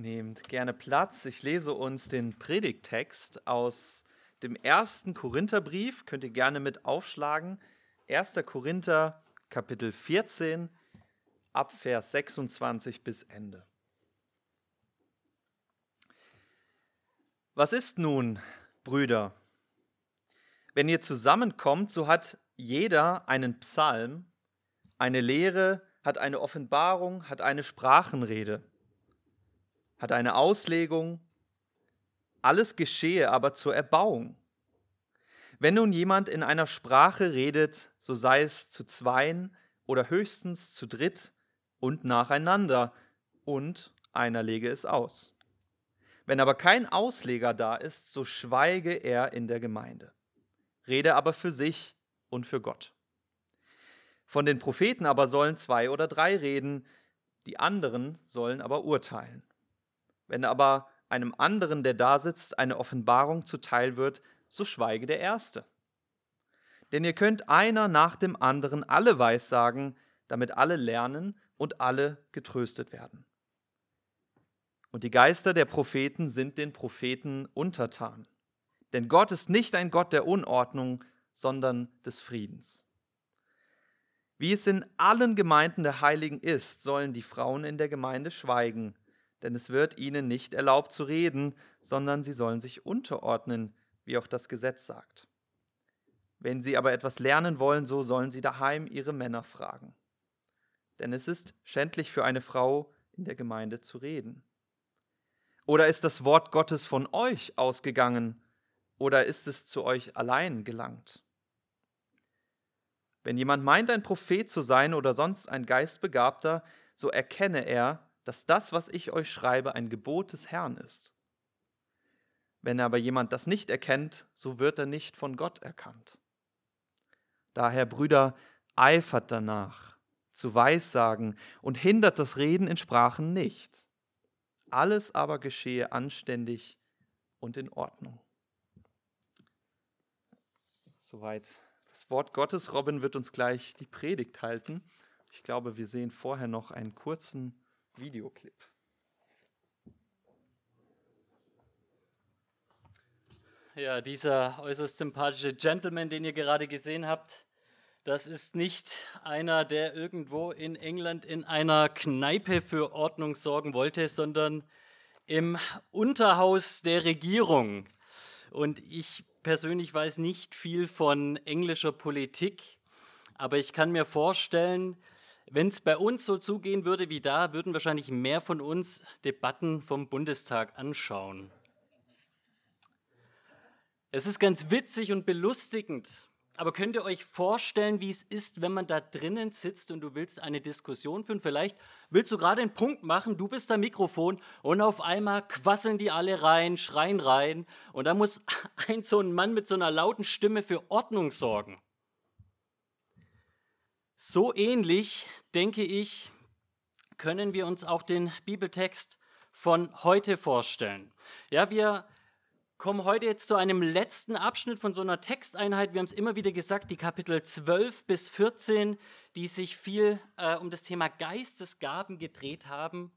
Nehmt gerne Platz. Ich lese uns den Predigttext aus dem ersten Korintherbrief. Könnt ihr gerne mit aufschlagen. 1. Korinther, Kapitel 14, ab Vers 26 bis Ende. Was ist nun, Brüder? Wenn ihr zusammenkommt, so hat jeder einen Psalm, eine Lehre, hat eine Offenbarung, hat eine Sprachenrede hat eine Auslegung, alles geschehe aber zur Erbauung. Wenn nun jemand in einer Sprache redet, so sei es zu zweien oder höchstens zu dritt und nacheinander, und einer lege es aus. Wenn aber kein Ausleger da ist, so schweige er in der Gemeinde. Rede aber für sich und für Gott. Von den Propheten aber sollen zwei oder drei reden, die anderen sollen aber urteilen. Wenn aber einem anderen, der da sitzt, eine Offenbarung zuteil wird, so schweige der Erste. Denn ihr könnt einer nach dem anderen alle Weissagen, damit alle lernen und alle getröstet werden. Und die Geister der Propheten sind den Propheten untertan. Denn Gott ist nicht ein Gott der Unordnung, sondern des Friedens. Wie es in allen Gemeinden der Heiligen ist, sollen die Frauen in der Gemeinde schweigen, denn es wird ihnen nicht erlaubt zu reden, sondern sie sollen sich unterordnen, wie auch das Gesetz sagt. Wenn sie aber etwas lernen wollen, so sollen sie daheim ihre Männer fragen. Denn es ist schändlich für eine Frau, in der Gemeinde zu reden. Oder ist das Wort Gottes von euch ausgegangen, oder ist es zu euch allein gelangt? Wenn jemand meint, ein Prophet zu sein oder sonst ein Geistbegabter, so erkenne er, dass das, was ich euch schreibe, ein Gebot des Herrn ist. Wenn aber jemand das nicht erkennt, so wird er nicht von Gott erkannt. Daher, Brüder, eifert danach, zu Weissagen und hindert das Reden in Sprachen nicht. Alles aber geschehe anständig und in Ordnung. Soweit das Wort Gottes. Robin wird uns gleich die Predigt halten. Ich glaube, wir sehen vorher noch einen kurzen Videoclip. Ja, dieser äußerst sympathische Gentleman, den ihr gerade gesehen habt, das ist nicht einer, der irgendwo in England in einer Kneipe für Ordnung sorgen wollte, sondern im Unterhaus der Regierung. Und ich persönlich weiß nicht viel von englischer Politik, aber ich kann mir vorstellen, wenn es bei uns so zugehen würde wie da, würden wahrscheinlich mehr von uns Debatten vom Bundestag anschauen. Es ist ganz witzig und belustigend, aber könnt ihr euch vorstellen, wie es ist, wenn man da drinnen sitzt und du willst eine Diskussion führen? Vielleicht willst du gerade einen Punkt machen, du bist am Mikrofon und auf einmal quasseln die alle rein, schreien rein und da muss ein so ein Mann mit so einer lauten Stimme für Ordnung sorgen. So ähnlich, denke ich, können wir uns auch den Bibeltext von heute vorstellen. Ja, wir kommen heute jetzt zu einem letzten Abschnitt von so einer Texteinheit. Wir haben es immer wieder gesagt, die Kapitel 12 bis 14, die sich viel äh, um das Thema Geistesgaben gedreht haben.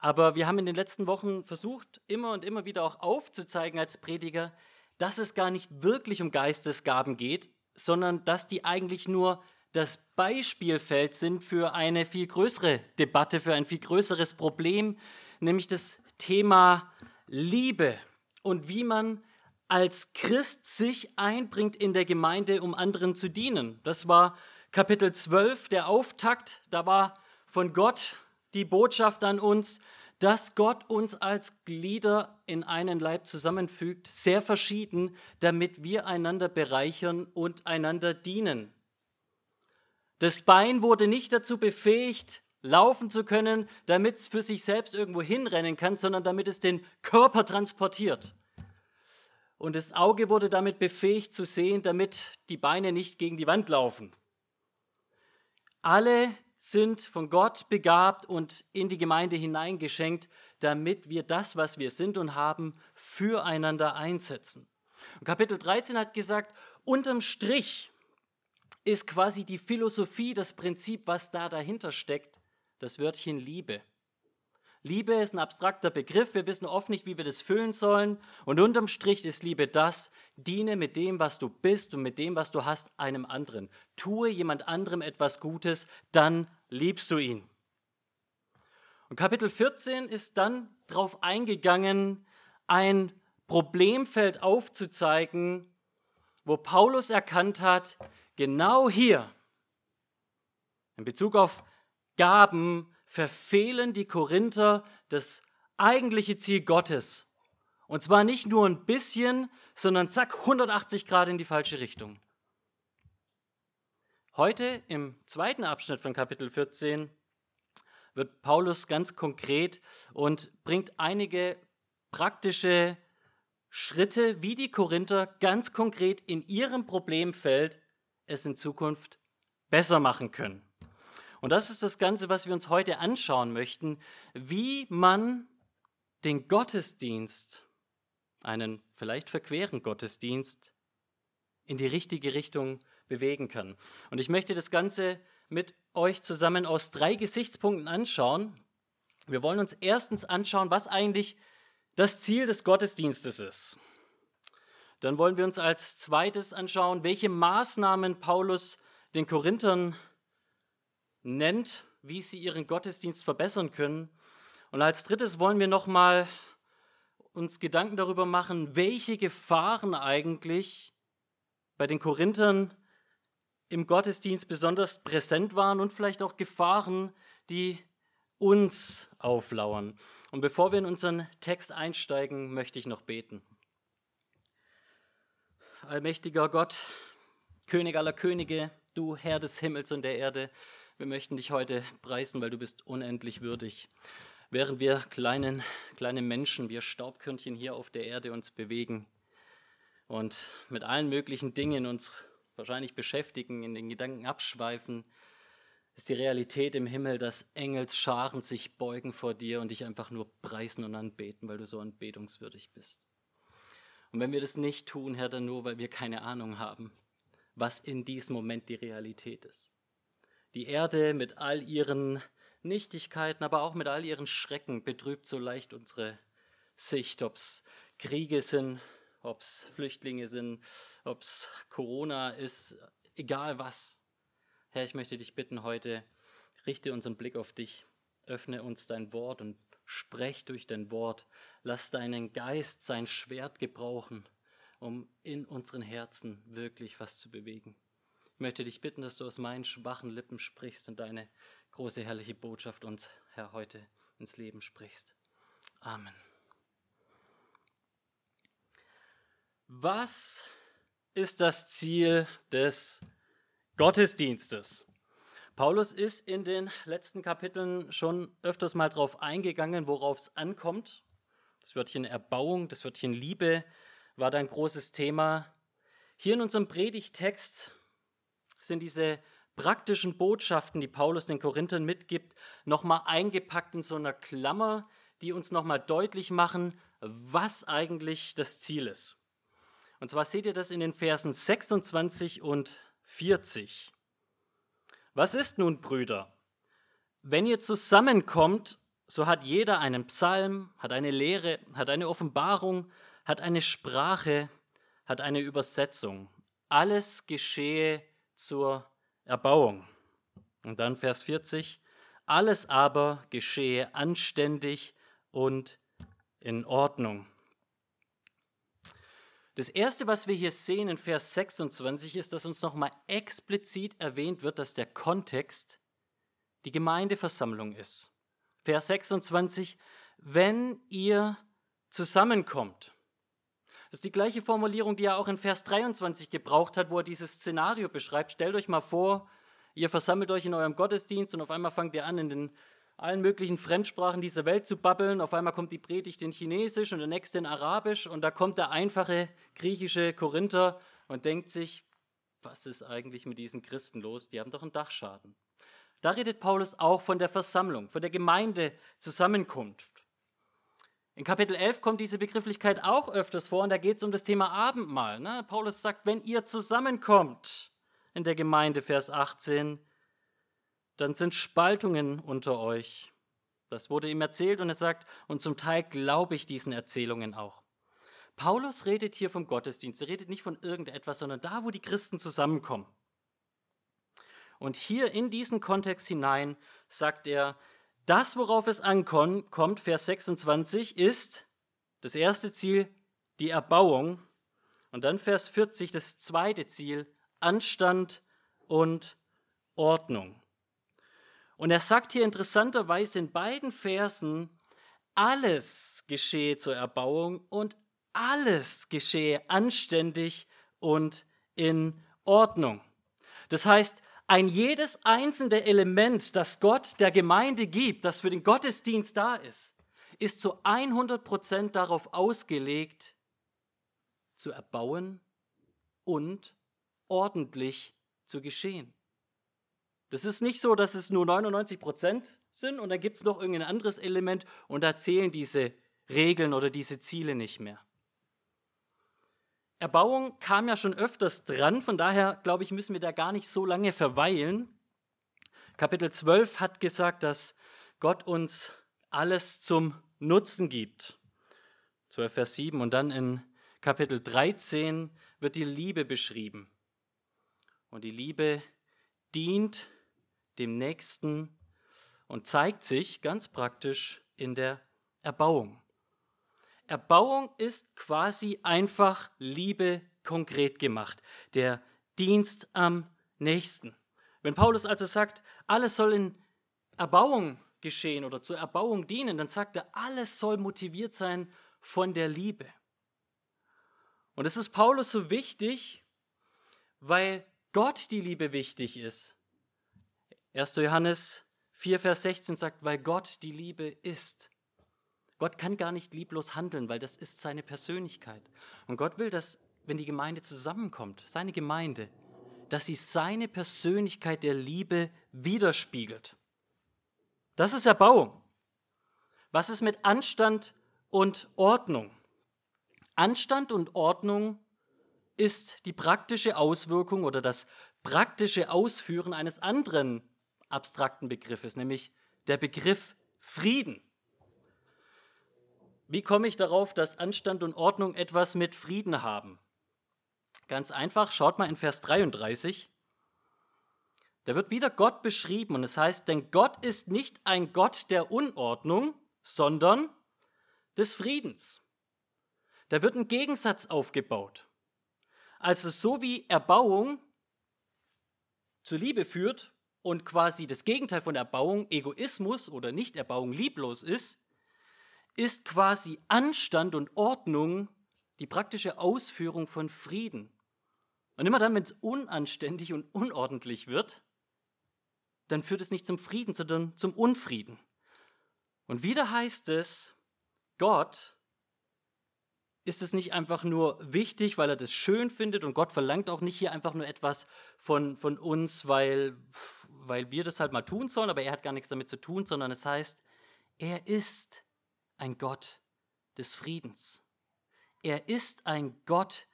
Aber wir haben in den letzten Wochen versucht, immer und immer wieder auch aufzuzeigen als Prediger, dass es gar nicht wirklich um Geistesgaben geht, sondern dass die eigentlich nur das Beispielfeld sind für eine viel größere Debatte, für ein viel größeres Problem, nämlich das Thema Liebe und wie man als Christ sich einbringt in der Gemeinde, um anderen zu dienen. Das war Kapitel 12, der Auftakt. Da war von Gott die Botschaft an uns, dass Gott uns als Glieder in einen Leib zusammenfügt, sehr verschieden, damit wir einander bereichern und einander dienen. Das Bein wurde nicht dazu befähigt, laufen zu können, damit es für sich selbst irgendwo hinrennen kann, sondern damit es den Körper transportiert. Und das Auge wurde damit befähigt zu sehen, damit die Beine nicht gegen die Wand laufen. Alle sind von Gott begabt und in die Gemeinde hineingeschenkt, damit wir das, was wir sind und haben, füreinander einsetzen. Und Kapitel 13 hat gesagt, unterm Strich ist quasi die Philosophie, das Prinzip, was da dahinter steckt, das Wörtchen Liebe. Liebe ist ein abstrakter Begriff, wir wissen oft nicht, wie wir das füllen sollen. Und unterm Strich ist Liebe das, diene mit dem, was du bist und mit dem, was du hast, einem anderen. Tue jemand anderem etwas Gutes, dann liebst du ihn. Und Kapitel 14 ist dann darauf eingegangen, ein Problemfeld aufzuzeigen, wo Paulus erkannt hat, genau hier, in Bezug auf Gaben, verfehlen die Korinther das eigentliche Ziel Gottes. Und zwar nicht nur ein bisschen, sondern zack, 180 Grad in die falsche Richtung. Heute im zweiten Abschnitt von Kapitel 14 wird Paulus ganz konkret und bringt einige praktische Schritte, wie die Korinther ganz konkret in ihrem Problemfeld es in Zukunft besser machen können. Und das ist das Ganze, was wir uns heute anschauen möchten, wie man den Gottesdienst, einen vielleicht verqueren Gottesdienst, in die richtige Richtung bewegen kann. Und ich möchte das Ganze mit euch zusammen aus drei Gesichtspunkten anschauen. Wir wollen uns erstens anschauen, was eigentlich das Ziel des Gottesdienstes ist. Dann wollen wir uns als zweites anschauen, welche Maßnahmen Paulus den Korinthern nennt, wie sie ihren Gottesdienst verbessern können. Und als drittes wollen wir nochmal uns Gedanken darüber machen, welche Gefahren eigentlich bei den Korinthern im Gottesdienst besonders präsent waren und vielleicht auch Gefahren, die uns auflauern. Und bevor wir in unseren Text einsteigen, möchte ich noch beten. Allmächtiger Gott, König aller Könige, du Herr des Himmels und der Erde, wir möchten dich heute preisen, weil du bist unendlich würdig. Während wir kleinen, kleine Menschen, wir Staubkörnchen hier auf der Erde uns bewegen und mit allen möglichen Dingen uns wahrscheinlich beschäftigen, in den Gedanken abschweifen, ist die Realität im Himmel, dass Engelsscharen sich beugen vor dir und dich einfach nur preisen und anbeten, weil du so anbetungswürdig bist. Und wenn wir das nicht tun, Herr, dann nur, weil wir keine Ahnung haben, was in diesem Moment die Realität ist. Die Erde mit all ihren Nichtigkeiten, aber auch mit all ihren Schrecken betrübt so leicht unsere Sicht, ob es Kriege sind, ob es Flüchtlinge sind, ob es Corona ist, egal was. Herr, ich möchte dich bitten heute, richte unseren Blick auf dich, öffne uns dein Wort und sprech durch dein Wort. Lass deinen Geist sein Schwert gebrauchen, um in unseren Herzen wirklich was zu bewegen. Ich möchte dich bitten, dass du aus meinen schwachen Lippen sprichst und deine große herrliche Botschaft uns, Herr, heute ins Leben sprichst. Amen. Was ist das Ziel des Gottesdienstes? Paulus ist in den letzten Kapiteln schon öfters mal darauf eingegangen, worauf es ankommt. Das Wörtchen Erbauung, das Wörtchen Liebe war da ein großes Thema. Hier in unserem Predigtext sind diese praktischen Botschaften, die Paulus den Korinthern mitgibt, nochmal eingepackt in so einer Klammer, die uns nochmal deutlich machen, was eigentlich das Ziel ist. Und zwar seht ihr das in den Versen 26 und 40. Was ist nun, Brüder? Wenn ihr zusammenkommt, so hat jeder einen Psalm, hat eine Lehre, hat eine Offenbarung, hat eine Sprache, hat eine Übersetzung. Alles geschehe zur Erbauung. Und dann Vers 40, alles aber geschehe anständig und in Ordnung. Das Erste, was wir hier sehen in Vers 26, ist, dass uns nochmal explizit erwähnt wird, dass der Kontext die Gemeindeversammlung ist. Vers 26, wenn ihr zusammenkommt. Das ist die gleiche Formulierung, die er auch in Vers 23 gebraucht hat, wo er dieses Szenario beschreibt. Stellt euch mal vor, ihr versammelt euch in eurem Gottesdienst und auf einmal fangt ihr an, in den allen möglichen Fremdsprachen dieser Welt zu babbeln. Auf einmal kommt die Predigt in Chinesisch und der nächste in Arabisch und da kommt der einfache griechische Korinther und denkt sich, was ist eigentlich mit diesen Christen los? Die haben doch einen Dachschaden. Da redet Paulus auch von der Versammlung, von der Gemeindezusammenkunft. In Kapitel 11 kommt diese Begrifflichkeit auch öfters vor und da geht es um das Thema Abendmahl. Ne? Paulus sagt, wenn ihr zusammenkommt in der Gemeinde, Vers 18, dann sind Spaltungen unter euch. Das wurde ihm erzählt und er sagt, und zum Teil glaube ich diesen Erzählungen auch. Paulus redet hier vom Gottesdienst, er redet nicht von irgendetwas, sondern da, wo die Christen zusammenkommen. Und hier in diesen Kontext hinein sagt er, das, worauf es ankommt, Vers 26, ist das erste Ziel die Erbauung und dann Vers 40, das zweite Ziel, Anstand und Ordnung. Und er sagt hier interessanterweise in beiden Versen, alles geschehe zur Erbauung und alles geschehe anständig und in Ordnung. Das heißt, ein jedes einzelne Element, das Gott der Gemeinde gibt, das für den Gottesdienst da ist, ist zu 100 Prozent darauf ausgelegt, zu erbauen und ordentlich zu geschehen. Das ist nicht so, dass es nur 99 Prozent sind und dann gibt es noch irgendein anderes Element und da zählen diese Regeln oder diese Ziele nicht mehr. Erbauung kam ja schon öfters dran, von daher glaube ich, müssen wir da gar nicht so lange verweilen. Kapitel 12 hat gesagt, dass Gott uns alles zum Nutzen gibt. 12 Vers 7 und dann in Kapitel 13 wird die Liebe beschrieben. Und die Liebe dient dem Nächsten und zeigt sich ganz praktisch in der Erbauung. Erbauung ist quasi einfach Liebe konkret gemacht, der Dienst am Nächsten. Wenn Paulus also sagt, alles soll in Erbauung geschehen oder zur Erbauung dienen, dann sagt er, alles soll motiviert sein von der Liebe. Und es ist Paulus so wichtig, weil Gott die Liebe wichtig ist. 1. Johannes 4, Vers 16 sagt, weil Gott die Liebe ist. Gott kann gar nicht lieblos handeln, weil das ist seine Persönlichkeit. Und Gott will, dass, wenn die Gemeinde zusammenkommt, seine Gemeinde, dass sie seine Persönlichkeit der Liebe widerspiegelt. Das ist Erbauung. Was ist mit Anstand und Ordnung? Anstand und Ordnung ist die praktische Auswirkung oder das praktische Ausführen eines anderen abstrakten Begriffes, nämlich der Begriff Frieden. Wie komme ich darauf, dass Anstand und Ordnung etwas mit Frieden haben? Ganz einfach, schaut mal in Vers 33. Da wird wieder Gott beschrieben und es heißt, denn Gott ist nicht ein Gott der Unordnung, sondern des Friedens. Da wird ein Gegensatz aufgebaut. Also so wie Erbauung zur Liebe führt und quasi das Gegenteil von Erbauung Egoismus oder Nicht-Erbauung lieblos ist, ist quasi Anstand und Ordnung die praktische Ausführung von Frieden. Und immer dann, wenn es unanständig und unordentlich wird, dann führt es nicht zum Frieden, sondern zum Unfrieden. Und wieder heißt es, Gott ist es nicht einfach nur wichtig, weil er das schön findet und Gott verlangt auch nicht hier einfach nur etwas von, von uns, weil, weil wir das halt mal tun sollen, aber er hat gar nichts damit zu tun, sondern es heißt, er ist ein Gott des Friedens. Er ist ein Gott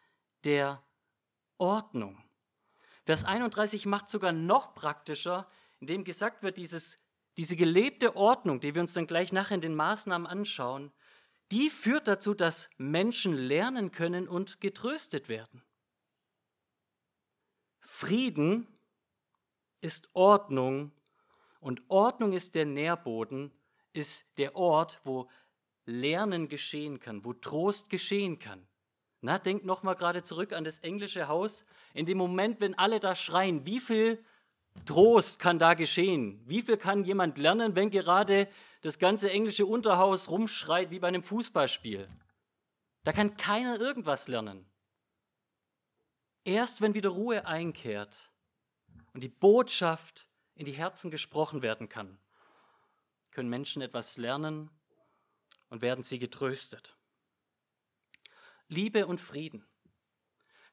der Ordnung. Vers 31 macht sogar noch praktischer, indem gesagt wird, dieses, diese gelebte Ordnung, die wir uns dann gleich nachher in den Maßnahmen anschauen, die führt dazu, dass Menschen lernen können und getröstet werden. Frieden ist Ordnung und Ordnung ist der Nährboden, ist der Ort, wo Lernen geschehen kann, wo Trost geschehen kann. Na, denkt nochmal gerade zurück an das englische Haus. In dem Moment, wenn alle da schreien, wie viel Trost kann da geschehen? Wie viel kann jemand lernen, wenn gerade das ganze englische Unterhaus rumschreit wie bei einem Fußballspiel? Da kann keiner irgendwas lernen. Erst wenn wieder Ruhe einkehrt und die Botschaft in die Herzen gesprochen werden kann, können Menschen etwas lernen und werden sie getröstet. Liebe und Frieden.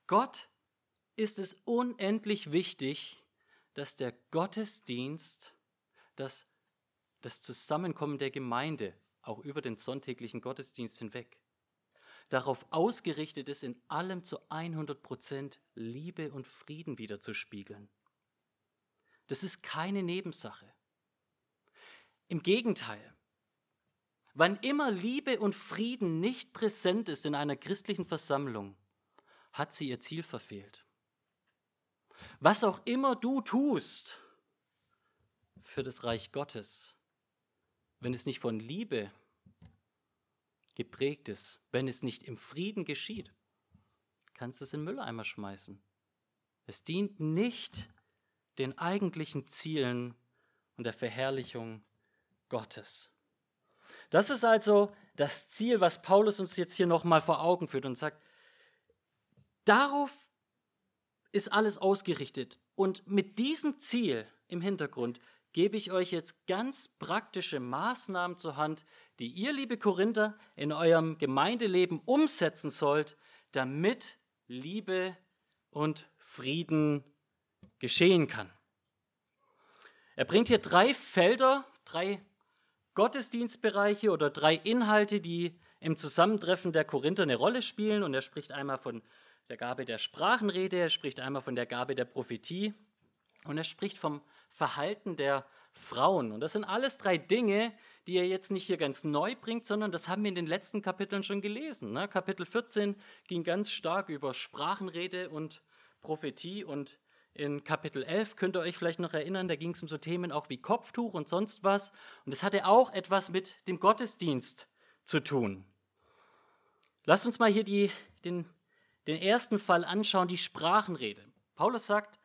Gott ist es unendlich wichtig, dass der Gottesdienst, dass das Zusammenkommen der Gemeinde, auch über den sonntäglichen Gottesdienst hinweg, darauf ausgerichtet ist, in allem zu 100 Prozent Liebe und Frieden wiederzuspiegeln. Das ist keine Nebensache. Im Gegenteil, Wann immer Liebe und Frieden nicht präsent ist in einer christlichen Versammlung, hat sie ihr Ziel verfehlt. Was auch immer du tust für das Reich Gottes, wenn es nicht von Liebe geprägt ist, wenn es nicht im Frieden geschieht, kannst du es in den Mülleimer schmeißen. Es dient nicht den eigentlichen Zielen und der Verherrlichung Gottes. Das ist also das Ziel, was Paulus uns jetzt hier nochmal vor Augen führt und sagt, darauf ist alles ausgerichtet. Und mit diesem Ziel im Hintergrund gebe ich euch jetzt ganz praktische Maßnahmen zur Hand, die ihr, liebe Korinther, in eurem Gemeindeleben umsetzen sollt, damit Liebe und Frieden geschehen kann. Er bringt hier drei Felder, drei Gottesdienstbereiche oder drei Inhalte, die im Zusammentreffen der Korinther eine Rolle spielen. Und er spricht einmal von der Gabe der Sprachenrede, er spricht einmal von der Gabe der Prophetie und er spricht vom Verhalten der Frauen. Und das sind alles drei Dinge, die er jetzt nicht hier ganz neu bringt, sondern das haben wir in den letzten Kapiteln schon gelesen. Ne? Kapitel 14 ging ganz stark über Sprachenrede und Prophetie und in Kapitel 11 könnt ihr euch vielleicht noch erinnern, da ging es um so Themen auch wie Kopftuch und sonst was. Und es hatte auch etwas mit dem Gottesdienst zu tun. Lasst uns mal hier die, den, den ersten Fall anschauen, die Sprachenrede. Paulus sagt,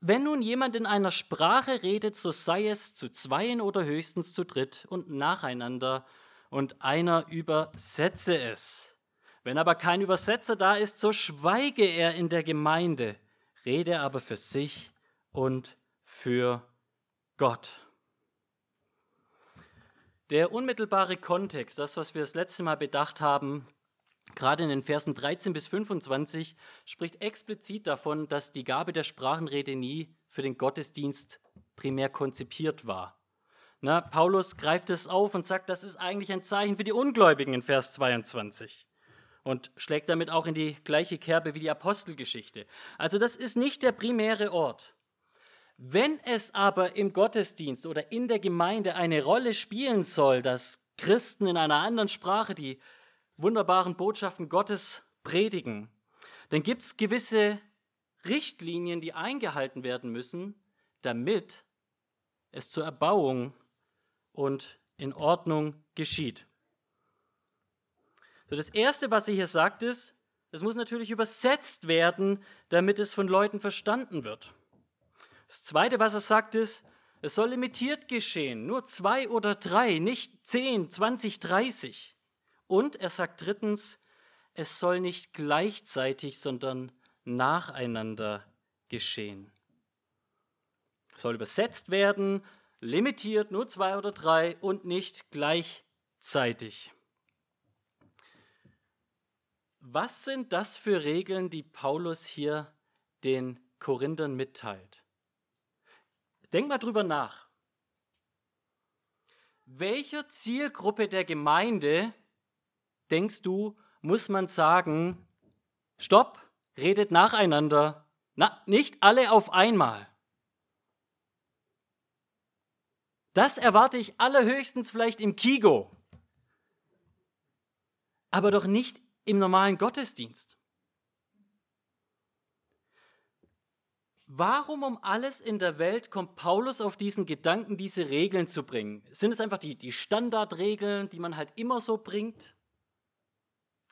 wenn nun jemand in einer Sprache redet, so sei es zu zweien oder höchstens zu dritt und nacheinander, und einer übersetze es. Wenn aber kein Übersetzer da ist, so schweige er in der Gemeinde, rede aber für sich und für Gott. Der unmittelbare Kontext, das, was wir das letzte Mal bedacht haben, gerade in den Versen 13 bis 25, spricht explizit davon, dass die Gabe der Sprachenrede nie für den Gottesdienst primär konzipiert war. Na, Paulus greift es auf und sagt, das ist eigentlich ein Zeichen für die Ungläubigen in Vers 22 und schlägt damit auch in die gleiche Kerbe wie die Apostelgeschichte. Also das ist nicht der primäre Ort. Wenn es aber im Gottesdienst oder in der Gemeinde eine Rolle spielen soll, dass Christen in einer anderen Sprache die wunderbaren Botschaften Gottes predigen, dann gibt es gewisse Richtlinien, die eingehalten werden müssen, damit es zur Erbauung und in Ordnung geschieht. So, das Erste, was er hier sagt, ist, es muss natürlich übersetzt werden, damit es von Leuten verstanden wird. Das Zweite, was er sagt, ist, es soll limitiert geschehen, nur zwei oder drei, nicht zehn, zwanzig, dreißig. Und er sagt drittens, es soll nicht gleichzeitig, sondern nacheinander geschehen. Es soll übersetzt werden, limitiert, nur zwei oder drei und nicht gleichzeitig. Was sind das für Regeln, die Paulus hier den Korinthern mitteilt? Denk mal drüber nach. Welcher Zielgruppe der Gemeinde denkst du, muss man sagen, stopp, redet nacheinander, na, nicht alle auf einmal. Das erwarte ich allerhöchstens vielleicht im Kigo, aber doch nicht im normalen Gottesdienst. Warum um alles in der Welt kommt Paulus auf diesen Gedanken, diese Regeln zu bringen? Sind es einfach die, die Standardregeln, die man halt immer so bringt?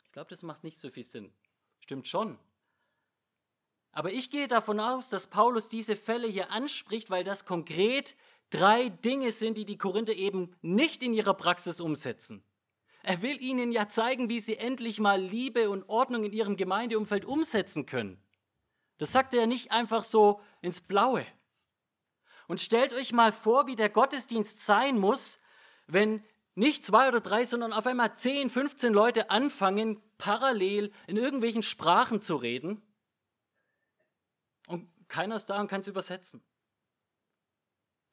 Ich glaube, das macht nicht so viel Sinn. Stimmt schon. Aber ich gehe davon aus, dass Paulus diese Fälle hier anspricht, weil das konkret drei Dinge sind, die die Korinther eben nicht in ihrer Praxis umsetzen. Er will ihnen ja zeigen, wie sie endlich mal Liebe und Ordnung in ihrem Gemeindeumfeld umsetzen können. Das sagt er nicht einfach so ins Blaue. Und stellt euch mal vor, wie der Gottesdienst sein muss, wenn nicht zwei oder drei, sondern auf einmal 10, 15 Leute anfangen, parallel in irgendwelchen Sprachen zu reden und keiner ist da und kann es übersetzen.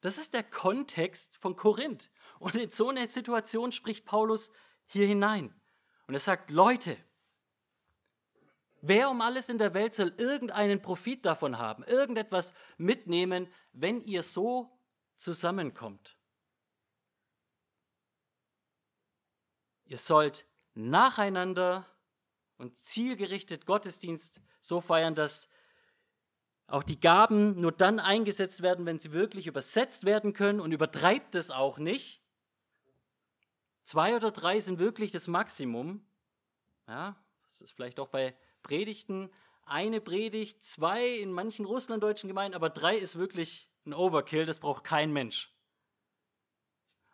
Das ist der Kontext von Korinth. Und in so eine Situation spricht Paulus hier hinein. Und er sagt, Leute, wer um alles in der Welt soll irgendeinen Profit davon haben, irgendetwas mitnehmen, wenn ihr so zusammenkommt? ihr sollt nacheinander und zielgerichtet Gottesdienst so feiern, dass auch die Gaben nur dann eingesetzt werden, wenn sie wirklich übersetzt werden können und übertreibt es auch nicht. Zwei oder drei sind wirklich das Maximum. Ja, das ist vielleicht auch bei Predigten eine Predigt, zwei in manchen russlanddeutschen Gemeinden, aber drei ist wirklich ein Overkill, das braucht kein Mensch.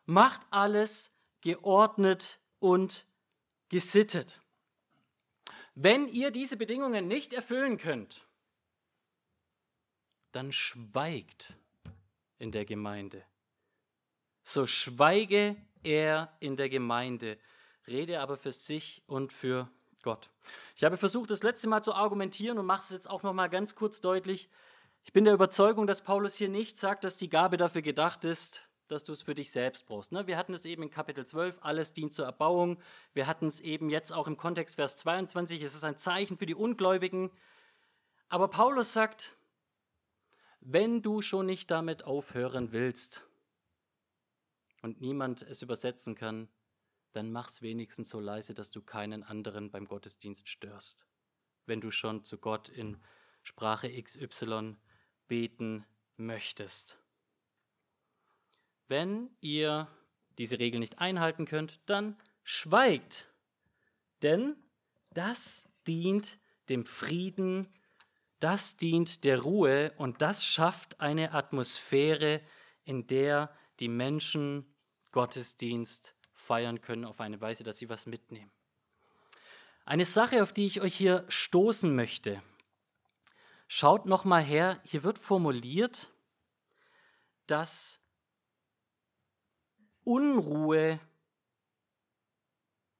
Macht alles geordnet und gesittet. Wenn ihr diese Bedingungen nicht erfüllen könnt, dann schweigt in der Gemeinde. So schweige er in der Gemeinde, rede aber für sich und für Gott. Ich habe versucht, das letzte Mal zu argumentieren und mache es jetzt auch noch mal ganz kurz deutlich. Ich bin der Überzeugung, dass Paulus hier nicht sagt, dass die Gabe dafür gedacht ist, dass du es für dich selbst brauchst. Ne? Wir hatten es eben in Kapitel 12, alles dient zur Erbauung. Wir hatten es eben jetzt auch im Kontext Vers 22, es ist ein Zeichen für die Ungläubigen. Aber Paulus sagt, wenn du schon nicht damit aufhören willst und niemand es übersetzen kann, dann mach's wenigstens so leise, dass du keinen anderen beim Gottesdienst störst. Wenn du schon zu Gott in Sprache XY beten möchtest. Wenn ihr diese Regel nicht einhalten könnt, dann schweigt, denn das dient dem Frieden, das dient der Ruhe und das schafft eine Atmosphäre, in der die Menschen Gottesdienst feiern können auf eine Weise, dass sie was mitnehmen. Eine Sache, auf die ich euch hier stoßen möchte. Schaut noch mal her, hier wird formuliert, dass Unruhe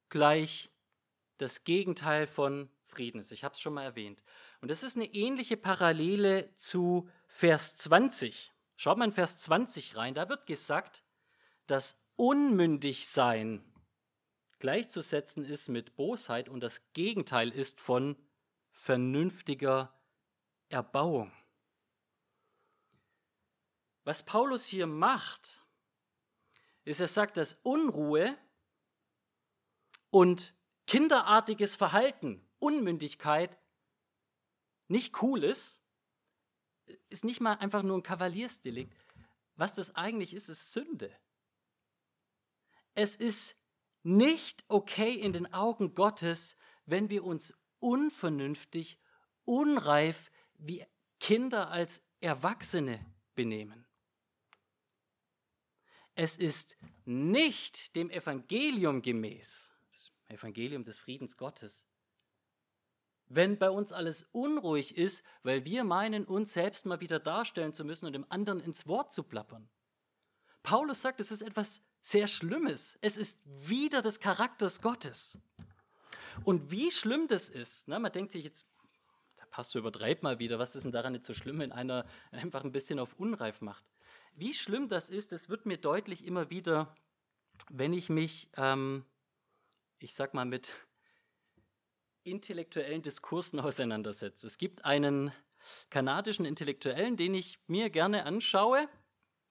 gleich das Gegenteil von Frieden ist. Ich habe es schon mal erwähnt. Und das ist eine ähnliche Parallele zu Vers 20. Schaut mal in Vers 20 rein. Da wird gesagt, dass unmündig sein gleichzusetzen ist mit Bosheit und das Gegenteil ist von vernünftiger Erbauung. Was Paulus hier macht, ist, er sagt, dass Unruhe und kinderartiges Verhalten, Unmündigkeit nicht cool ist, ist nicht mal einfach nur ein Kavaliersdelikt. Was das eigentlich ist, ist Sünde. Es ist nicht okay in den Augen Gottes, wenn wir uns unvernünftig, unreif wie Kinder als Erwachsene benehmen. Es ist nicht dem Evangelium gemäß, das Evangelium des Friedens Gottes, wenn bei uns alles unruhig ist, weil wir meinen, uns selbst mal wieder darstellen zu müssen und dem anderen ins Wort zu plappern. Paulus sagt, es ist etwas sehr Schlimmes. Es ist wieder des Charakters Gottes. Und wie schlimm das ist, ne, man denkt sich jetzt, der Pastor übertreibt mal wieder, was ist denn daran nicht so schlimm, wenn einer einfach ein bisschen auf unreif macht. Wie schlimm das ist, das wird mir deutlich immer wieder, wenn ich mich, ähm, ich sag mal, mit intellektuellen Diskursen auseinandersetze. Es gibt einen kanadischen Intellektuellen, den ich mir gerne anschaue,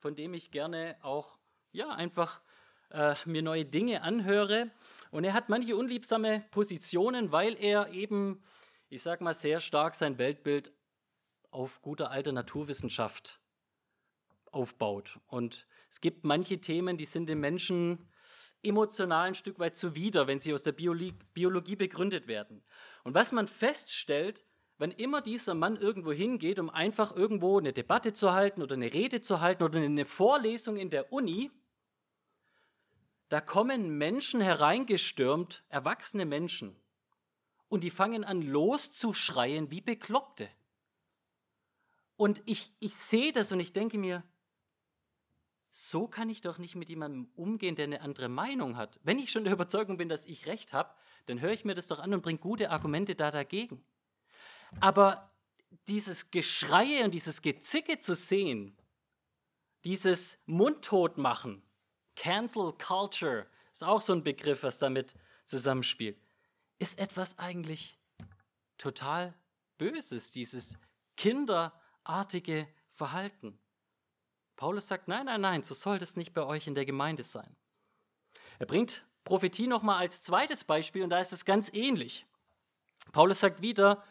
von dem ich gerne auch ja, einfach äh, mir neue Dinge anhöre. Und er hat manche unliebsame Positionen, weil er eben, ich sag mal, sehr stark sein Weltbild auf guter alter Naturwissenschaft aufbaut. Und es gibt manche Themen, die sind den Menschen emotional ein Stück weit zuwider, wenn sie aus der Biologie begründet werden. Und was man feststellt, wenn immer dieser Mann irgendwo hingeht, um einfach irgendwo eine Debatte zu halten oder eine Rede zu halten oder eine Vorlesung in der Uni, da kommen Menschen hereingestürmt, erwachsene Menschen, und die fangen an loszuschreien wie Bekloppte. Und ich, ich sehe das und ich denke mir, so kann ich doch nicht mit jemandem umgehen, der eine andere Meinung hat. Wenn ich schon der Überzeugung bin, dass ich recht habe, dann höre ich mir das doch an und bringe gute Argumente da dagegen. Aber dieses Geschreie und dieses Gezicke zu sehen, dieses Mundtotmachen, Cancel Culture ist auch so ein Begriff, was damit zusammenspielt. Ist etwas eigentlich total Böses, dieses kinderartige Verhalten. Paulus sagt, nein, nein, nein, so soll das nicht bei euch in der Gemeinde sein. Er bringt Prophetie nochmal als zweites Beispiel und da ist es ganz ähnlich. Paulus sagt wieder,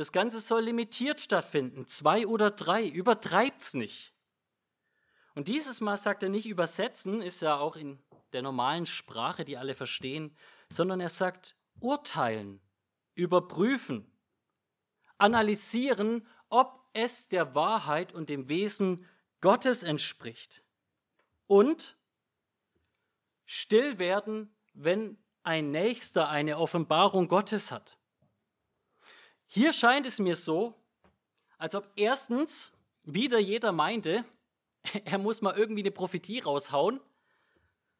das Ganze soll limitiert stattfinden, zwei oder drei, übertreibt's nicht. Und dieses Mal sagt er nicht übersetzen, ist ja auch in der normalen Sprache, die alle verstehen, sondern er sagt urteilen, überprüfen, analysieren, ob es der Wahrheit und dem Wesen Gottes entspricht. Und still werden, wenn ein Nächster eine Offenbarung Gottes hat. Hier scheint es mir so, als ob erstens wieder jeder meinte, er muss mal irgendwie eine Prophetie raushauen.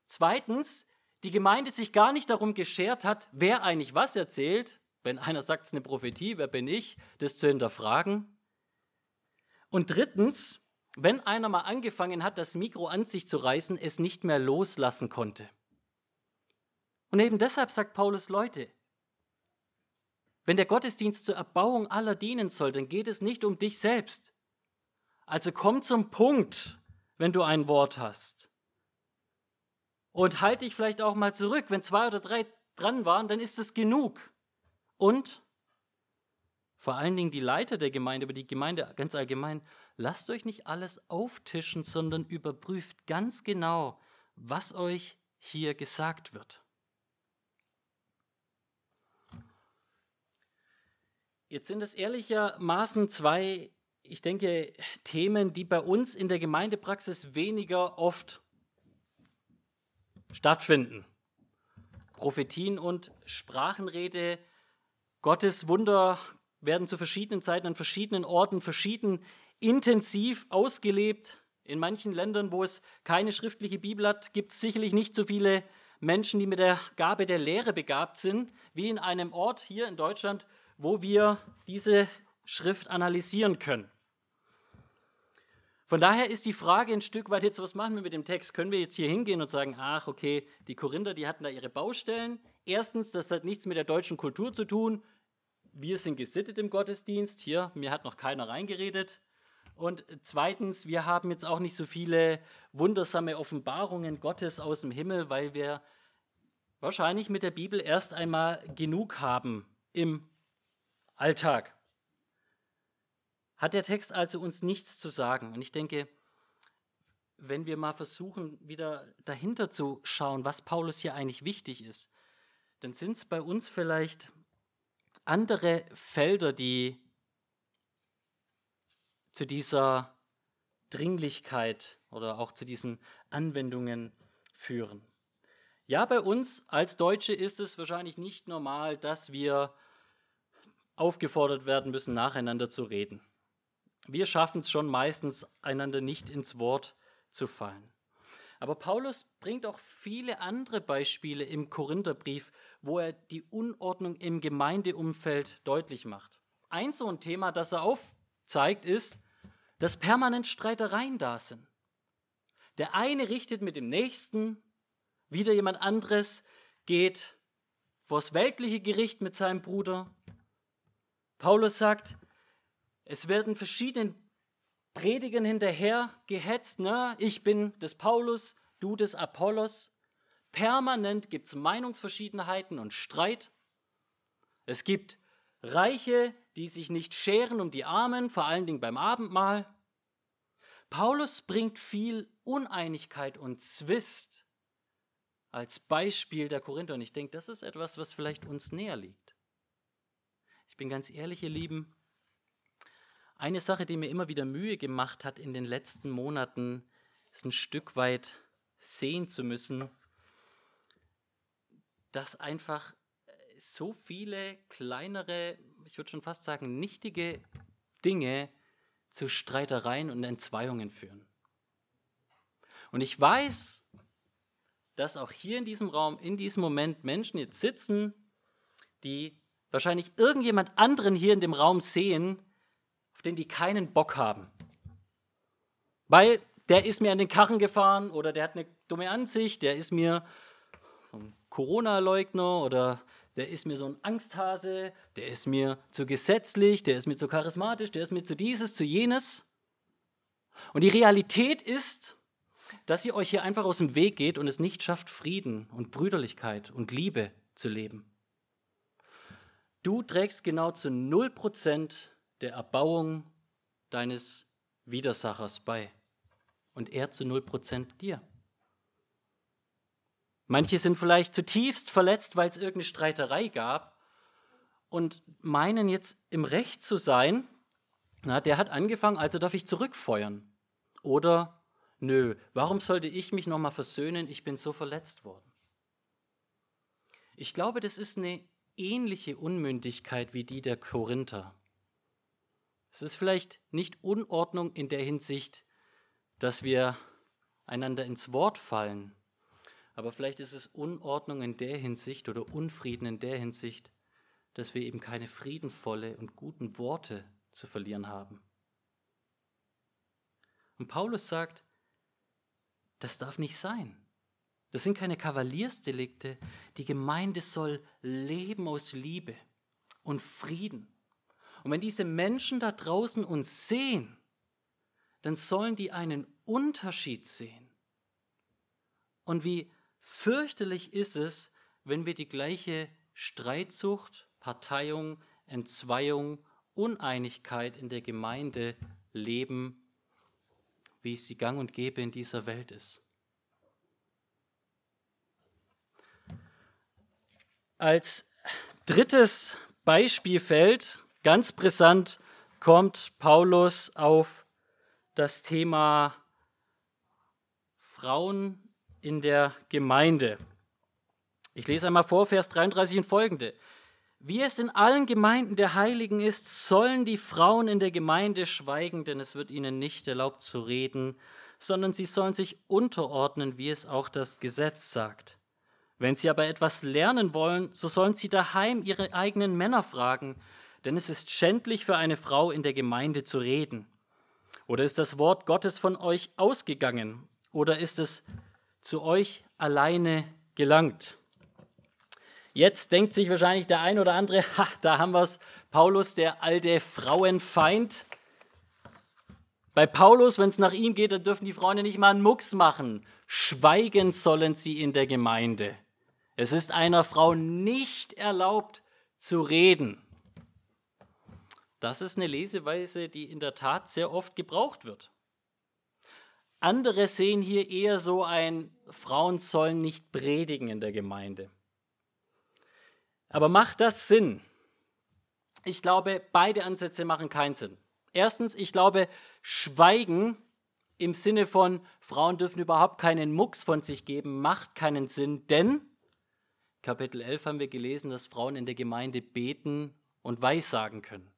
Zweitens, die Gemeinde sich gar nicht darum geschert hat, wer eigentlich was erzählt. Wenn einer sagt, es ist eine Prophetie, wer bin ich, das zu hinterfragen. Und drittens, wenn einer mal angefangen hat, das Mikro an sich zu reißen, es nicht mehr loslassen konnte. Und eben deshalb sagt Paulus, Leute, wenn der Gottesdienst zur Erbauung aller dienen soll, dann geht es nicht um dich selbst. Also komm zum Punkt, wenn du ein Wort hast. Und halt dich vielleicht auch mal zurück. Wenn zwei oder drei dran waren, dann ist es genug. Und vor allen Dingen die Leiter der Gemeinde, aber die Gemeinde ganz allgemein, lasst euch nicht alles auftischen, sondern überprüft ganz genau, was euch hier gesagt wird. Jetzt sind es ehrlichermaßen zwei, ich denke, Themen, die bei uns in der Gemeindepraxis weniger oft stattfinden. Prophetien und Sprachenrede, Gottes Wunder werden zu verschiedenen Zeiten an verschiedenen Orten verschieden intensiv ausgelebt. In manchen Ländern, wo es keine schriftliche Bibel hat, gibt es sicherlich nicht so viele Menschen, die mit der Gabe der Lehre begabt sind, wie in einem Ort hier in Deutschland, wo wir diese Schrift analysieren können. Von daher ist die Frage ein Stück weit jetzt, was machen wir mit dem Text? Können wir jetzt hier hingehen und sagen, ach, okay, die Korinther, die hatten da ihre Baustellen. Erstens, das hat nichts mit der deutschen Kultur zu tun. Wir sind gesittet im Gottesdienst. Hier, mir hat noch keiner reingeredet. Und zweitens, wir haben jetzt auch nicht so viele wundersame Offenbarungen Gottes aus dem Himmel, weil wir wahrscheinlich mit der Bibel erst einmal genug haben im Alltag. Hat der Text also uns nichts zu sagen? Und ich denke, wenn wir mal versuchen, wieder dahinter zu schauen, was Paulus hier eigentlich wichtig ist, dann sind es bei uns vielleicht andere Felder, die zu dieser Dringlichkeit oder auch zu diesen Anwendungen führen. Ja, bei uns als Deutsche ist es wahrscheinlich nicht normal, dass wir aufgefordert werden müssen, nacheinander zu reden. Wir schaffen es schon meistens, einander nicht ins Wort zu fallen. Aber Paulus bringt auch viele andere Beispiele im Korintherbrief, wo er die Unordnung im Gemeindeumfeld deutlich macht. Ein so ein Thema, das er aufzeigt, ist, dass permanent Streitereien da sind. Der eine richtet mit dem Nächsten, wieder jemand anderes geht vors weltliche Gericht mit seinem Bruder, Paulus sagt, es werden verschiedene Predigen hinterher gehetzt. Ne? Ich bin des Paulus, du des Apollos. Permanent gibt es Meinungsverschiedenheiten und Streit. Es gibt Reiche, die sich nicht scheren um die Armen, vor allen Dingen beim Abendmahl. Paulus bringt viel Uneinigkeit und Zwist als Beispiel der Korinther. Und ich denke, das ist etwas, was vielleicht uns näher liegt bin ganz ehrlich, ihr Lieben, eine Sache, die mir immer wieder Mühe gemacht hat in den letzten Monaten, ist ein Stück weit sehen zu müssen, dass einfach so viele kleinere, ich würde schon fast sagen, nichtige Dinge zu Streitereien und Entzweiungen führen. Und ich weiß, dass auch hier in diesem Raum, in diesem Moment Menschen jetzt sitzen, die wahrscheinlich irgendjemand anderen hier in dem Raum sehen, auf den die keinen Bock haben. Weil der ist mir an den Karren gefahren oder der hat eine dumme Ansicht, der ist mir ein Corona-Leugner oder der ist mir so ein Angsthase, der ist mir zu gesetzlich, der ist mir zu charismatisch, der ist mir zu dieses, zu jenes. Und die Realität ist, dass ihr euch hier einfach aus dem Weg geht und es nicht schafft, Frieden und Brüderlichkeit und Liebe zu leben. Du trägst genau zu 0% der Erbauung deines Widersachers bei und er zu 0% dir. Manche sind vielleicht zutiefst verletzt, weil es irgendeine Streiterei gab und meinen jetzt im Recht zu sein. Na, der hat angefangen, also darf ich zurückfeuern. Oder, nö, warum sollte ich mich nochmal versöhnen? Ich bin so verletzt worden. Ich glaube, das ist eine ähnliche Unmündigkeit wie die der Korinther. Es ist vielleicht nicht Unordnung in der Hinsicht, dass wir einander ins Wort fallen, aber vielleicht ist es Unordnung in der Hinsicht oder Unfrieden in der Hinsicht, dass wir eben keine friedenvolle und guten Worte zu verlieren haben. Und Paulus sagt, das darf nicht sein. Das sind keine Kavaliersdelikte. Die Gemeinde soll leben aus Liebe und Frieden. Und wenn diese Menschen da draußen uns sehen, dann sollen die einen Unterschied sehen. Und wie fürchterlich ist es, wenn wir die gleiche Streitsucht, Parteiung, Entzweiung, Uneinigkeit in der Gemeinde leben, wie es sie gang und gäbe in dieser Welt ist. Als drittes Beispielfeld, ganz brisant, kommt Paulus auf das Thema Frauen in der Gemeinde. Ich lese einmal vor, Vers 33 und folgende. Wie es in allen Gemeinden der Heiligen ist, sollen die Frauen in der Gemeinde schweigen, denn es wird ihnen nicht erlaubt zu reden, sondern sie sollen sich unterordnen, wie es auch das Gesetz sagt. Wenn sie aber etwas lernen wollen, so sollen sie daheim ihre eigenen Männer fragen, denn es ist schändlich für eine Frau in der Gemeinde zu reden. Oder ist das Wort Gottes von euch ausgegangen? Oder ist es zu euch alleine gelangt? Jetzt denkt sich wahrscheinlich der ein oder andere, ha, da haben wir es, Paulus, der alte Frauenfeind. Bei Paulus, wenn es nach ihm geht, dann dürfen die Frauen ja nicht mal einen Mucks machen. Schweigen sollen sie in der Gemeinde. Es ist einer Frau nicht erlaubt zu reden. Das ist eine Leseweise, die in der Tat sehr oft gebraucht wird. Andere sehen hier eher so ein, Frauen sollen nicht predigen in der Gemeinde. Aber macht das Sinn? Ich glaube, beide Ansätze machen keinen Sinn. Erstens, ich glaube, Schweigen im Sinne von Frauen dürfen überhaupt keinen Mucks von sich geben, macht keinen Sinn, denn Kapitel 11 haben wir gelesen, dass Frauen in der Gemeinde beten und weissagen können.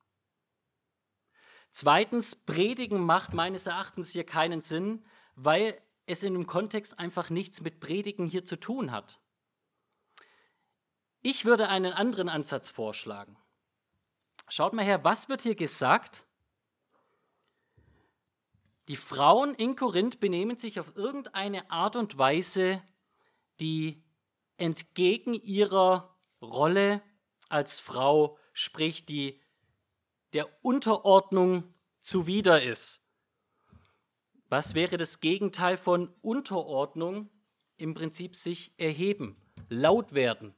Zweitens, Predigen macht meines Erachtens hier keinen Sinn, weil es in dem Kontext einfach nichts mit Predigen hier zu tun hat. Ich würde einen anderen Ansatz vorschlagen. Schaut mal her, was wird hier gesagt? Die Frauen in Korinth benehmen sich auf irgendeine Art und Weise, die entgegen ihrer Rolle als Frau, sprich die der Unterordnung zuwider ist. Was wäre das Gegenteil von Unterordnung? Im Prinzip sich erheben, laut werden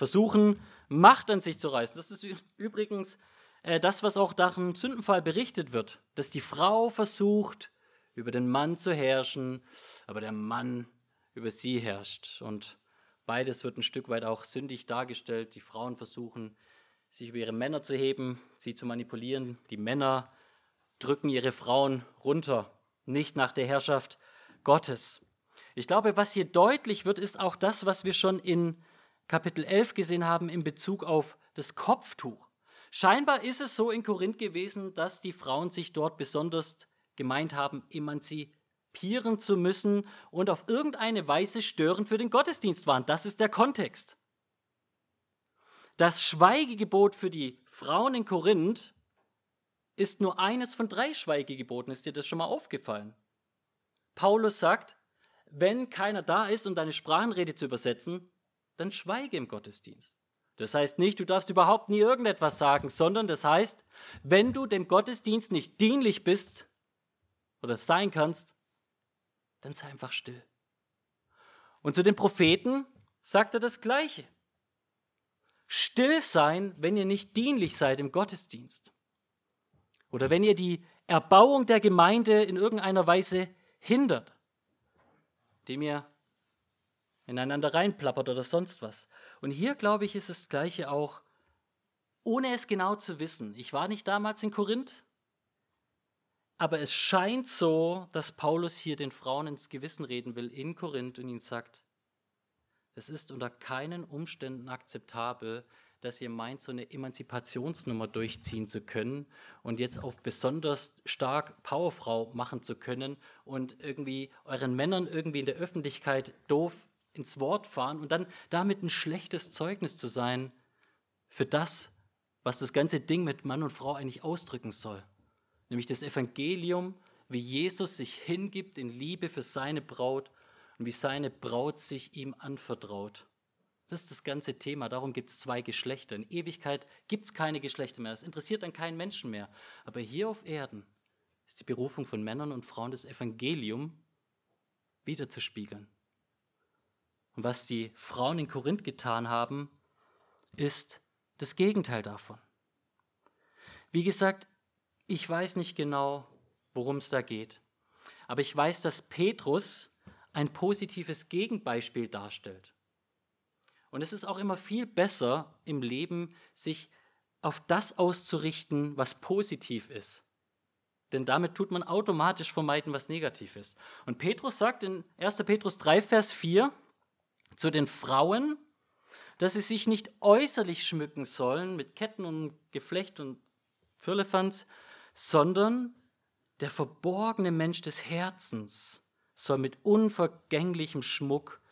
versuchen, Macht an sich zu reißen. Das ist übrigens äh, das, was auch nach dem Sündenfall berichtet wird, dass die Frau versucht, über den Mann zu herrschen, aber der Mann über sie herrscht. Und beides wird ein Stück weit auch sündig dargestellt. Die Frauen versuchen, sich über ihre Männer zu heben, sie zu manipulieren. Die Männer drücken ihre Frauen runter, nicht nach der Herrschaft Gottes. Ich glaube, was hier deutlich wird, ist auch das, was wir schon in Kapitel 11 gesehen haben in Bezug auf das Kopftuch. Scheinbar ist es so in Korinth gewesen, dass die Frauen sich dort besonders gemeint haben, emanzipieren zu müssen und auf irgendeine Weise störend für den Gottesdienst waren. Das ist der Kontext. Das Schweigegebot für die Frauen in Korinth ist nur eines von drei Schweigegeboten. Ist dir das schon mal aufgefallen? Paulus sagt, wenn keiner da ist, um deine Sprachenrede zu übersetzen, dann schweige im Gottesdienst. Das heißt nicht, du darfst überhaupt nie irgendetwas sagen, sondern das heißt, wenn du dem Gottesdienst nicht dienlich bist oder sein kannst, dann sei einfach still. Und zu den Propheten sagt er das Gleiche. Still sein, wenn ihr nicht dienlich seid im Gottesdienst. Oder wenn ihr die Erbauung der Gemeinde in irgendeiner Weise hindert, indem ihr ineinander reinplappert oder sonst was. Und hier, glaube ich, ist das Gleiche auch, ohne es genau zu wissen. Ich war nicht damals in Korinth, aber es scheint so, dass Paulus hier den Frauen ins Gewissen reden will in Korinth und ihnen sagt, es ist unter keinen Umständen akzeptabel, dass ihr meint, so eine Emanzipationsnummer durchziehen zu können und jetzt auf besonders stark Powerfrau machen zu können und irgendwie euren Männern irgendwie in der Öffentlichkeit doof ins Wort fahren und dann damit ein schlechtes Zeugnis zu sein für das, was das ganze Ding mit Mann und Frau eigentlich ausdrücken soll nämlich das Evangelium, wie Jesus sich hingibt in Liebe für seine Braut und wie seine Braut sich ihm anvertraut. Das ist das ganze Thema. Darum gibt es zwei Geschlechter. In Ewigkeit gibt es keine Geschlechter mehr. Das interessiert dann keinen Menschen mehr. Aber hier auf Erden ist die Berufung von Männern und Frauen das Evangelium wiederzuspiegeln. Und was die Frauen in Korinth getan haben, ist das Gegenteil davon. Wie gesagt, ich weiß nicht genau, worum es da geht. Aber ich weiß, dass Petrus ein positives Gegenbeispiel darstellt. Und es ist auch immer viel besser im Leben, sich auf das auszurichten, was positiv ist. Denn damit tut man automatisch vermeiden, was negativ ist. Und Petrus sagt in 1. Petrus 3, Vers 4 zu den Frauen, dass sie sich nicht äußerlich schmücken sollen mit Ketten und Geflecht und Firlefanz, sondern der verborgene Mensch des Herzens soll mit unvergänglichem Schmuck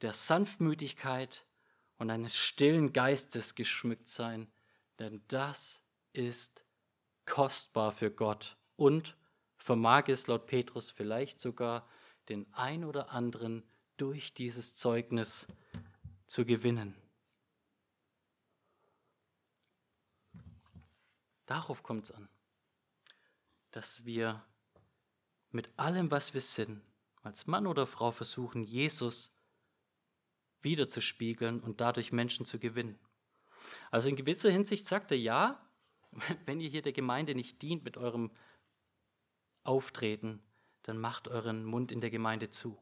der Sanftmütigkeit und eines stillen Geistes geschmückt sein, denn das ist kostbar für Gott und vermag es laut Petrus vielleicht sogar den ein oder anderen durch dieses Zeugnis zu gewinnen. Darauf kommt es an dass wir mit allem, was wir sind, als Mann oder Frau versuchen, Jesus wiederzuspiegeln und dadurch Menschen zu gewinnen. Also in gewisser Hinsicht sagt er, ja, wenn ihr hier der Gemeinde nicht dient mit eurem Auftreten, dann macht euren Mund in der Gemeinde zu.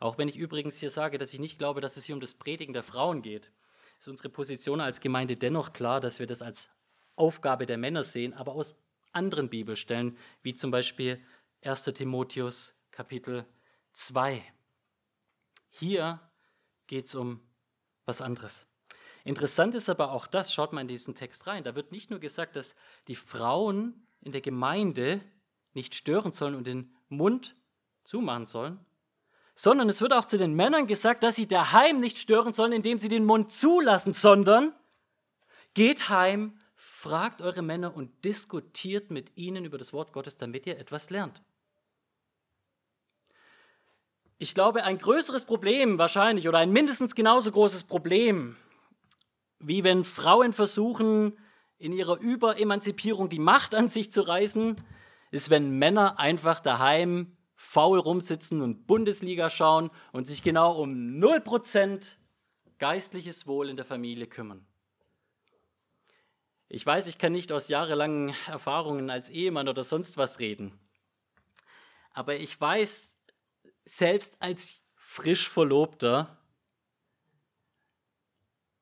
Auch wenn ich übrigens hier sage, dass ich nicht glaube, dass es hier um das Predigen der Frauen geht, ist unsere Position als Gemeinde dennoch klar, dass wir das als Aufgabe der Männer sehen, aber aus anderen Bibelstellen, wie zum Beispiel 1 Timotheus Kapitel 2. Hier geht es um was anderes. Interessant ist aber auch das, schaut mal in diesen Text rein, da wird nicht nur gesagt, dass die Frauen in der Gemeinde nicht stören sollen und den Mund zumachen sollen, sondern es wird auch zu den Männern gesagt, dass sie daheim nicht stören sollen, indem sie den Mund zulassen, sondern geht heim fragt eure Männer und diskutiert mit ihnen über das Wort Gottes, damit ihr etwas lernt. Ich glaube, ein größeres Problem wahrscheinlich oder ein mindestens genauso großes Problem, wie wenn Frauen versuchen, in ihrer Überemanzipierung die Macht an sich zu reißen, ist, wenn Männer einfach daheim faul rumsitzen und Bundesliga schauen und sich genau um 0% geistliches Wohl in der Familie kümmern. Ich weiß, ich kann nicht aus jahrelangen Erfahrungen als Ehemann oder sonst was reden. Aber ich weiß, selbst als frisch Verlobter,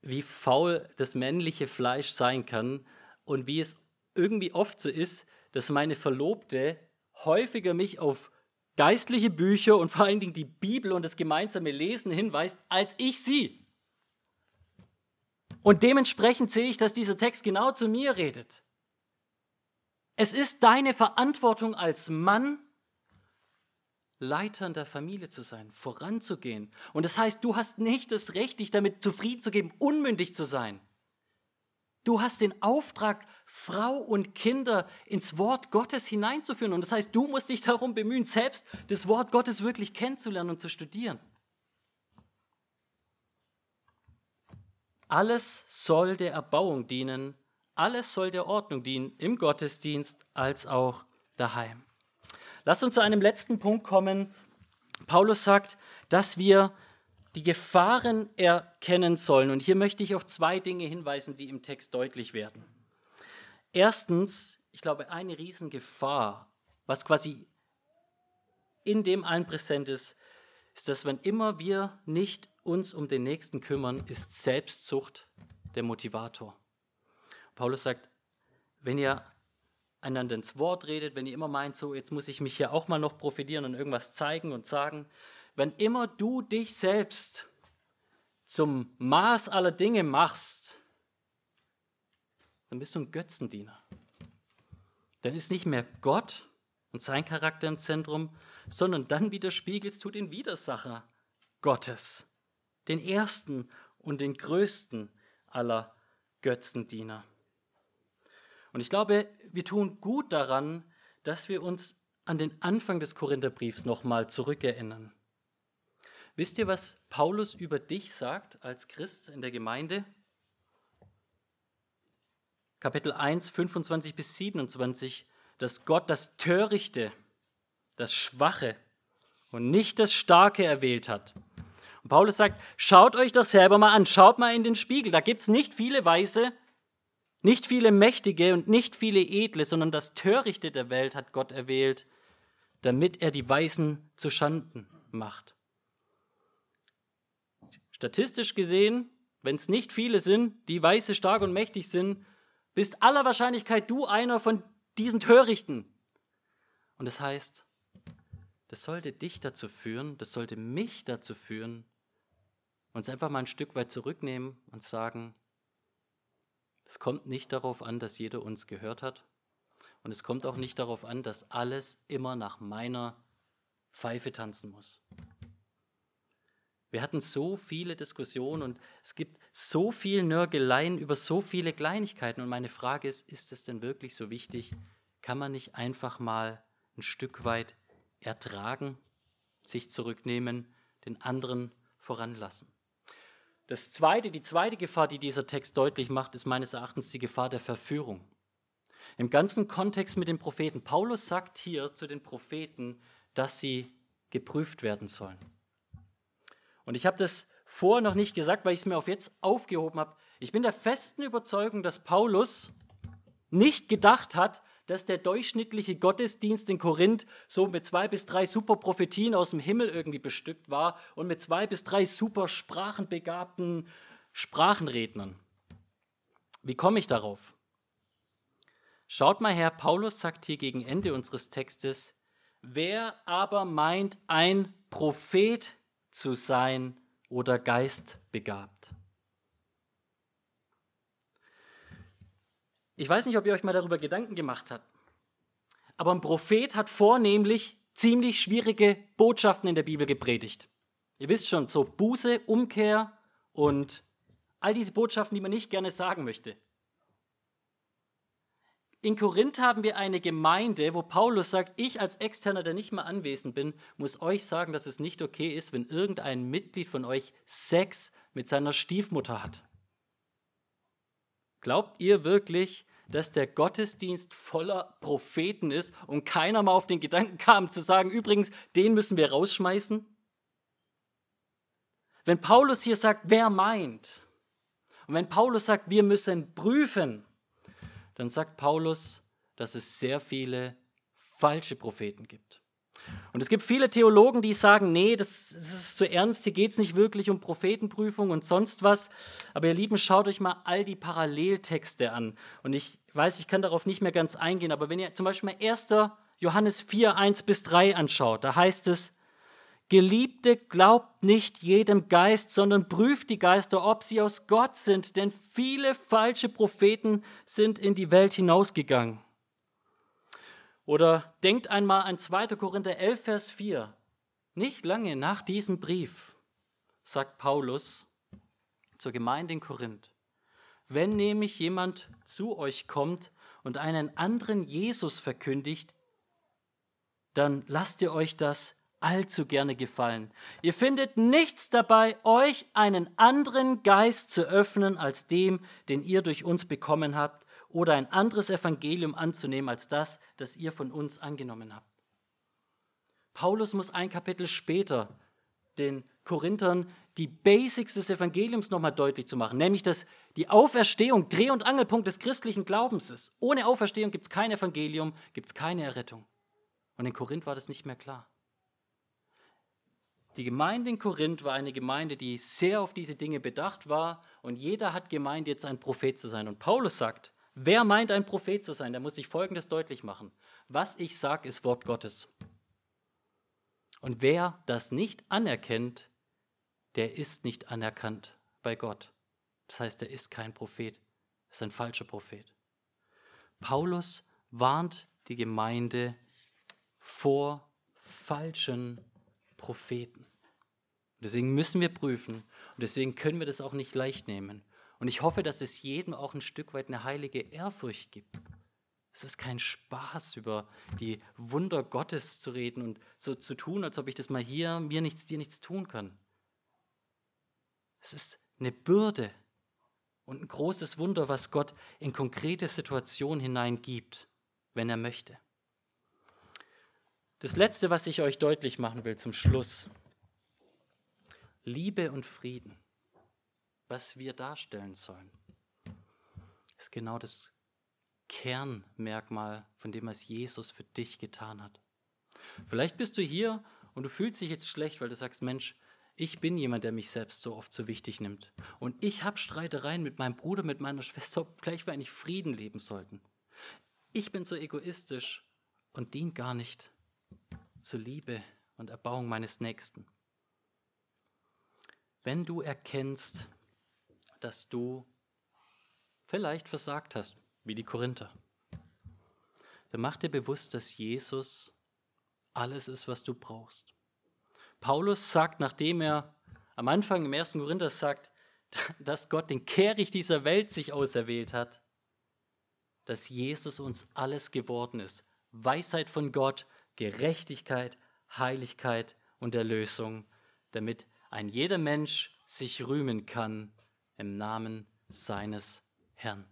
wie faul das männliche Fleisch sein kann und wie es irgendwie oft so ist, dass meine Verlobte häufiger mich auf geistliche Bücher und vor allen Dingen die Bibel und das gemeinsame Lesen hinweist, als ich sie. Und dementsprechend sehe ich, dass dieser Text genau zu mir redet. Es ist deine Verantwortung als Mann, Leiter in der Familie zu sein, voranzugehen. Und das heißt, du hast nicht das Recht, dich damit zufrieden zu geben, unmündig zu sein. Du hast den Auftrag, Frau und Kinder ins Wort Gottes hineinzuführen. Und das heißt, du musst dich darum bemühen, selbst das Wort Gottes wirklich kennenzulernen und zu studieren. Alles soll der Erbauung dienen, alles soll der Ordnung dienen, im Gottesdienst als auch daheim. Lass uns zu einem letzten Punkt kommen, Paulus sagt, dass wir die Gefahren erkennen sollen. Und hier möchte ich auf zwei Dinge hinweisen, die im Text deutlich werden. Erstens, ich glaube, eine Riesengefahr, was quasi in dem allen präsent ist, ist, dass wenn immer wir nicht uns um den Nächsten kümmern, ist Selbstsucht der Motivator. Paulus sagt, wenn ihr einander ins Wort redet, wenn ihr immer meint, so jetzt muss ich mich hier auch mal noch profitieren und irgendwas zeigen und sagen, wenn immer du dich selbst zum Maß aller Dinge machst, dann bist du ein Götzendiener. Dann ist nicht mehr Gott und sein Charakter im Zentrum, sondern dann widerspiegelst du den Widersacher Gottes, den ersten und den größten aller Götzendiener. Und ich glaube, wir tun gut daran, dass wir uns an den Anfang des Korintherbriefs nochmal zurückerinnern. Wisst ihr, was Paulus über dich sagt als Christ in der Gemeinde? Kapitel 1, 25 bis 27, dass Gott das Törichte, das Schwache und nicht das Starke erwählt hat. Und Paulus sagt, schaut euch doch selber mal an, schaut mal in den Spiegel, da gibt es nicht viele Weise, nicht viele Mächtige und nicht viele Edle, sondern das Törichte der Welt hat Gott erwählt, damit er die Weisen zu Schanden macht. Statistisch gesehen, wenn es nicht viele sind, die weise, stark und mächtig sind, bist aller Wahrscheinlichkeit du einer von diesen Törichten. Und das heißt, das sollte dich dazu führen, das sollte mich dazu führen, uns einfach mal ein Stück weit zurücknehmen und sagen, es kommt nicht darauf an, dass jeder uns gehört hat. Und es kommt auch nicht darauf an, dass alles immer nach meiner Pfeife tanzen muss. Wir hatten so viele Diskussionen und es gibt so viel Nörgeleien über so viele Kleinigkeiten. Und meine Frage ist, ist es denn wirklich so wichtig? Kann man nicht einfach mal ein Stück weit ertragen, sich zurücknehmen, den anderen voranlassen? Das zweite, die zweite Gefahr, die dieser Text deutlich macht, ist meines Erachtens die Gefahr der Verführung. Im ganzen Kontext mit den Propheten. Paulus sagt hier zu den Propheten, dass sie geprüft werden sollen. Und ich habe das vorher noch nicht gesagt, weil ich es mir auf jetzt aufgehoben habe. Ich bin der festen Überzeugung, dass Paulus nicht gedacht hat, dass der durchschnittliche Gottesdienst in Korinth so mit zwei bis drei super Prophetien aus dem Himmel irgendwie bestückt war und mit zwei bis drei super sprachenbegabten Sprachenrednern. Wie komme ich darauf? Schaut mal her, Paulus sagt hier gegen Ende unseres Textes, wer aber meint, ein Prophet zu sein oder geistbegabt. Ich weiß nicht, ob ihr euch mal darüber Gedanken gemacht habt, aber ein Prophet hat vornehmlich ziemlich schwierige Botschaften in der Bibel gepredigt. Ihr wisst schon, so Buße, Umkehr und all diese Botschaften, die man nicht gerne sagen möchte. In Korinth haben wir eine Gemeinde, wo Paulus sagt, ich als Externer, der nicht mal anwesend bin, muss euch sagen, dass es nicht okay ist, wenn irgendein Mitglied von euch Sex mit seiner Stiefmutter hat. Glaubt ihr wirklich, dass der Gottesdienst voller Propheten ist und keiner mal auf den Gedanken kam zu sagen, übrigens, den müssen wir rausschmeißen? Wenn Paulus hier sagt, wer meint, und wenn Paulus sagt, wir müssen prüfen, dann sagt Paulus, dass es sehr viele falsche Propheten gibt. Und es gibt viele Theologen, die sagen, nee, das, das ist zu ernst, hier geht es nicht wirklich um Prophetenprüfung und sonst was. Aber ihr Lieben, schaut euch mal all die Paralleltexte an. Und ich weiß, ich kann darauf nicht mehr ganz eingehen, aber wenn ihr zum Beispiel mal 1. Johannes 4, 1 bis 3 anschaut, da heißt es, Geliebte, glaubt nicht jedem Geist, sondern prüft die Geister, ob sie aus Gott sind, denn viele falsche Propheten sind in die Welt hinausgegangen. Oder denkt einmal an 2. Korinther 11, Vers 4. Nicht lange nach diesem Brief sagt Paulus zur Gemeinde in Korinth, wenn nämlich jemand zu euch kommt und einen anderen Jesus verkündigt, dann lasst ihr euch das allzu gerne gefallen. Ihr findet nichts dabei, euch einen anderen Geist zu öffnen als dem, den ihr durch uns bekommen habt, oder ein anderes Evangelium anzunehmen als das, das ihr von uns angenommen habt. Paulus muss ein Kapitel später den Korinthern die Basics des Evangeliums nochmal deutlich zu machen, nämlich dass die Auferstehung Dreh- und Angelpunkt des christlichen Glaubens ist. Ohne Auferstehung gibt es kein Evangelium, gibt es keine Errettung. Und in Korinth war das nicht mehr klar. Die Gemeinde in Korinth war eine Gemeinde, die sehr auf diese Dinge bedacht war und jeder hat gemeint, jetzt ein Prophet zu sein. Und Paulus sagt, wer meint, ein Prophet zu sein, der muss sich Folgendes deutlich machen. Was ich sage, ist Wort Gottes. Und wer das nicht anerkennt, der ist nicht anerkannt bei Gott. Das heißt, er ist kein Prophet, er ist ein falscher Prophet. Paulus warnt die Gemeinde vor falschen Propheten. Deswegen müssen wir prüfen und deswegen können wir das auch nicht leicht nehmen. Und ich hoffe, dass es jedem auch ein Stück weit eine heilige Ehrfurcht gibt. Es ist kein Spaß, über die Wunder Gottes zu reden und so zu tun, als ob ich das mal hier mir nichts, dir nichts tun kann. Es ist eine Bürde und ein großes Wunder, was Gott in konkrete Situationen hineingibt, wenn er möchte. Das Letzte, was ich euch deutlich machen will zum Schluss. Liebe und Frieden, was wir darstellen sollen, ist genau das Kernmerkmal von dem, was Jesus für dich getan hat. Vielleicht bist du hier und du fühlst dich jetzt schlecht, weil du sagst, Mensch, ich bin jemand, der mich selbst so oft so wichtig nimmt. Und ich habe Streitereien mit meinem Bruder, mit meiner Schwester, obgleich wir eigentlich Frieden leben sollten. Ich bin so egoistisch und dient gar nicht zur Liebe und Erbauung meines Nächsten. Wenn du erkennst, dass du vielleicht versagt hast, wie die Korinther, dann mach dir bewusst, dass Jesus alles ist, was du brauchst. Paulus sagt, nachdem er am Anfang im 1. Korinther sagt, dass Gott den Kehricht dieser Welt sich auserwählt hat, dass Jesus uns alles geworden ist. Weisheit von Gott, Gerechtigkeit, Heiligkeit und Erlösung, damit ein jeder Mensch sich rühmen kann im Namen seines Herrn.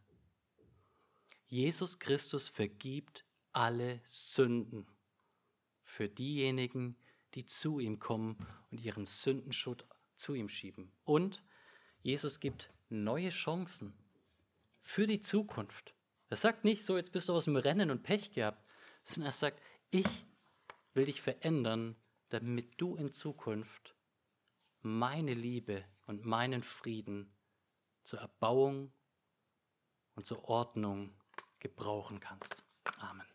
Jesus Christus vergibt alle Sünden für diejenigen, die zu ihm kommen und ihren Sündenschutt zu ihm schieben. Und Jesus gibt neue Chancen für die Zukunft. Er sagt nicht so, jetzt bist du aus dem Rennen und Pech gehabt, sondern er sagt, ich will dich verändern, damit du in Zukunft meine Liebe und meinen Frieden zur Erbauung und zur Ordnung gebrauchen kannst. Amen.